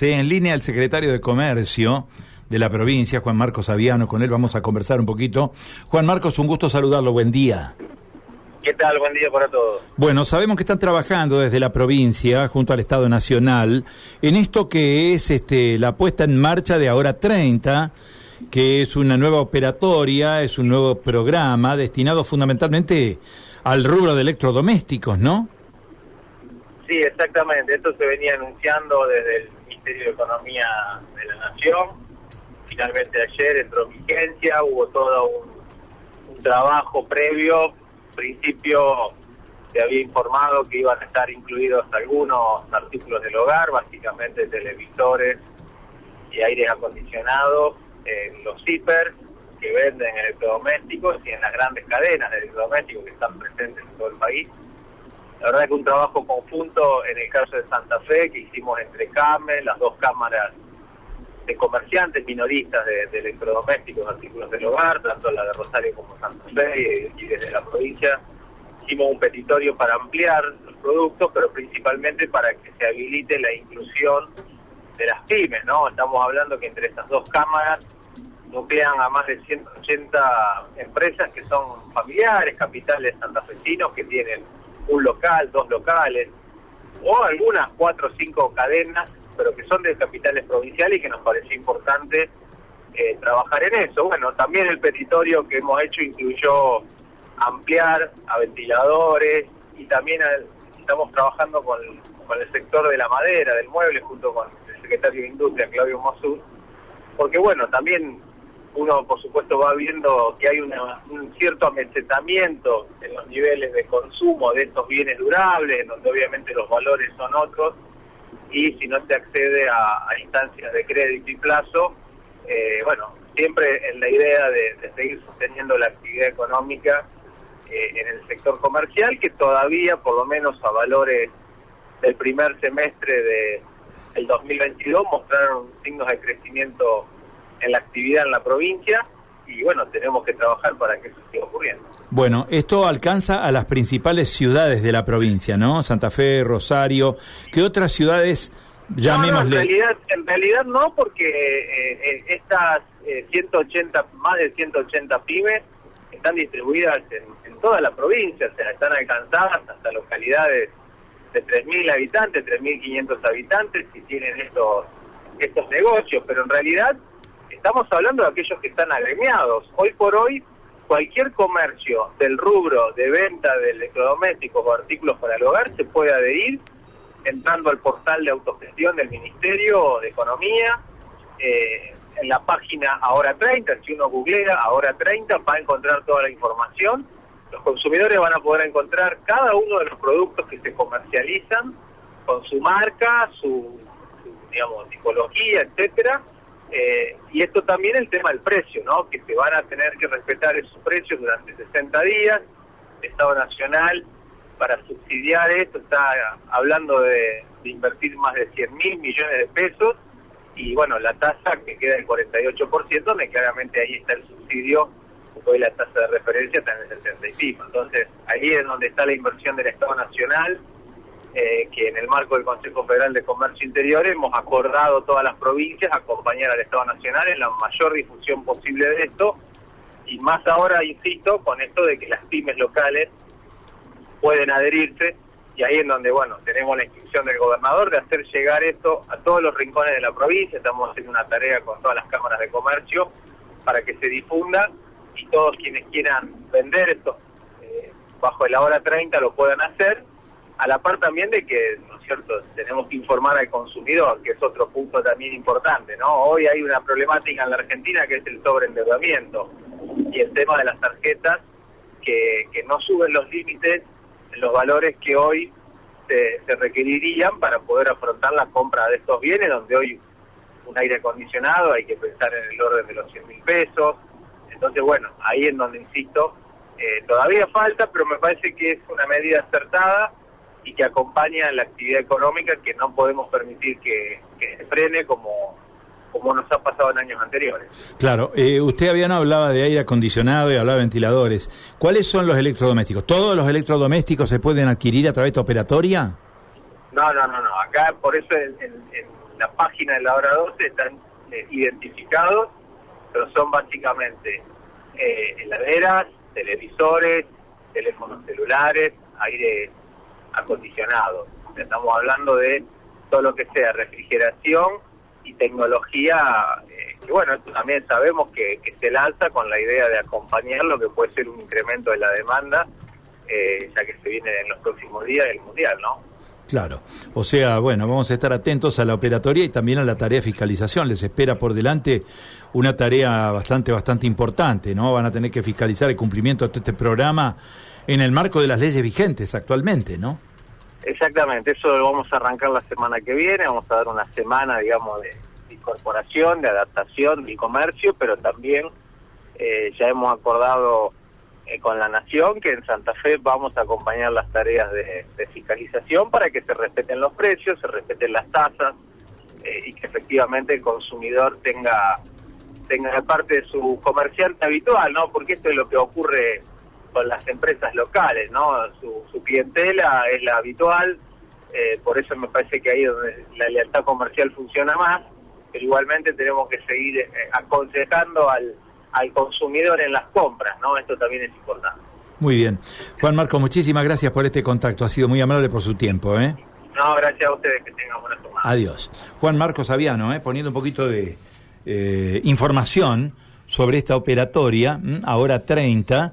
En línea el secretario de Comercio de la provincia, Juan Marcos Aviano, con él vamos a conversar un poquito. Juan Marcos, un gusto saludarlo, buen día. ¿Qué tal? Buen día para todos. Bueno, sabemos que están trabajando desde la provincia, junto al Estado Nacional, en esto que es este, la puesta en marcha de Ahora 30, que es una nueva operatoria, es un nuevo programa destinado fundamentalmente al rubro de electrodomésticos, ¿no? Sí, exactamente. Esto se venía anunciando desde el De Economía de la Nación. Finalmente ayer entró en vigencia, hubo todo un, trabajo previo. En principio se había informado que iban a estar incluidos algunos artículos del hogar, básicamente televisores y aires acondicionados en los hiper que venden electrodomésticos y en las grandes cadenas de electrodomésticos que están presentes en todo el país. La verdad es que un trabajo conjunto en el caso de Santa Fe que hicimos entre CAME, las dos cámaras de comerciantes minoristas de, electrodomésticos, artículos del hogar, tanto la de Rosario como Santa Fe y, desde la provincia hicimos un petitorio para ampliar los productos, pero principalmente para que se habilite la inclusión de las pymes, ¿no? Estamos hablando que entre estas dos cámaras nuclean a más de 180 empresas que son familiares, capitales santafesinos que tienen un local, dos locales, o algunas cuatro o cinco cadenas, pero que son de capitales provinciales y que nos pareció importante eh, trabajar en eso. Bueno, también el petitorio que hemos hecho incluyó ampliar a ventiladores y también estamos trabajando con, el sector de la madera, del mueble, junto con el secretario de Industria, Claudio Mosud, porque bueno, también uno por supuesto va viendo que hay un cierto amesetamiento niveles de consumo de estos bienes durables, donde obviamente los valores son otros, y si no se accede a, instancias de crédito y plazo, eh, bueno, siempre en la idea de, seguir sosteniendo la actividad económica eh, en el sector comercial, que todavía, por lo menos a valores del primer semestre de el 2022, mostraron signos de crecimiento en la actividad en la provincia y bueno, tenemos que trabajar para que eso siga ocurriendo. Bueno, esto alcanza a las principales ciudades de la provincia, ¿no? Santa Fe, Rosario, ¿qué otras ciudades llamémosle? en, realidad, en realidad no, porque eh, eh, estas 180, eh, más de 180 pymes están distribuidas en, toda la provincia, o sea, están alcanzadas hasta localidades de 3.000 habitantes, 3.500 habitantes, y tienen estos, estos negocios, pero en realidad estamos hablando de aquellos que están agremiados. Hoy por hoy, cualquier comercio del rubro de venta de electrodomésticos o artículos para el hogar se puede adherir entrando al portal de autogestión del Ministerio de Economía. Eh, en la página Ahora 30, si uno googlea Ahora 30, va a encontrar toda la información. Los consumidores van a poder encontrar cada uno de los productos que se comercializan con su marca, su, su digamos, tipología, etcétera, eh, y esto también el tema del precio, ¿no? Que se van a tener que respetar esos precios durante 60 días. El Estado Nacional, para subsidiar esto, está hablando de, invertir más de 100 mil millones de pesos. Y bueno, la tasa que queda el 48%, donde claramente ahí está el subsidio, hoy la tasa de referencia está en el 75. Entonces, ahí es donde está la inversión del Estado Nacional eh, que en el marco del Consejo Federal de Comercio Interior hemos acordado todas las provincias acompañar al Estado Nacional en la mayor difusión posible de esto. Y más ahora, insisto, con esto de que las pymes locales pueden adherirse. Y ahí en donde, bueno, tenemos la instrucción del gobernador de hacer llegar esto a todos los rincones de la provincia, estamos haciendo una tarea con todas las cámaras de comercio para que se difunda y todos quienes quieran vender esto eh, bajo el hora 30 lo puedan hacer a la par también de que, ¿no es cierto?, tenemos que informar al consumidor, que es otro punto también importante, ¿no? Hoy hay una problemática en la Argentina que es el sobreendeudamiento y el tema de las tarjetas que, que no suben los límites los valores que hoy se, se requerirían para poder afrontar la compra de estos bienes, donde hoy un aire acondicionado hay que pensar en el orden de los 100 mil pesos. Entonces, bueno, ahí en donde insisto, eh, todavía falta, pero me parece que es una medida acertada y que acompaña la actividad económica que no podemos permitir que, se frene como, como nos ha pasado en años anteriores. Claro, eh, usted había no hablaba de aire acondicionado y hablaba de ventiladores. ¿Cuáles son los electrodomésticos? ¿Todos los electrodomésticos se pueden adquirir a través de operatoria? No, no, no, no. Acá por eso en, la página de la hora 12 están eh, identificados, pero son básicamente eh, heladeras, televisores, teléfonos celulares, aire acondicionado. Estamos hablando de todo lo que sea refrigeración y tecnología, eh, y bueno, esto también sabemos que, se lanza con la idea de acompañar lo que puede ser un incremento de la demanda, eh, ya que se viene en los próximos días el Mundial, ¿no? Claro, o sea, bueno, vamos a estar atentos a la operatoria y también a la tarea de fiscalización. Les espera por delante una tarea bastante, bastante importante, ¿no? Van a tener que fiscalizar el cumplimiento de este programa en el marco de las leyes vigentes actualmente, ¿no? Exactamente, eso lo vamos a arrancar la semana que viene, vamos a dar una semana, digamos, de, incorporación, de adaptación del comercio, pero también eh, ya hemos acordado eh, con la Nación que en Santa Fe vamos a acompañar las tareas de, fiscalización para que se respeten los precios, se respeten las tasas eh, y que efectivamente el consumidor tenga tenga parte de su comerciante habitual, ¿no? Porque esto es lo que ocurre con las empresas locales, ¿no? Su, clientela es la habitual, eh, por eso me parece que ahí donde la lealtad comercial funciona más, pero igualmente tenemos que seguir eh, aconsejando al, al consumidor en las compras, ¿no? Esto también es importante. Muy bien. Juan Marco, muchísimas gracias por este contacto, ha sido muy amable por su tiempo, ¿eh? No, gracias a ustedes, que tengan buena semana. Adiós. Juan Marco Saviano, ¿eh? poniendo un poquito de eh, información sobre esta operatoria, ahora 30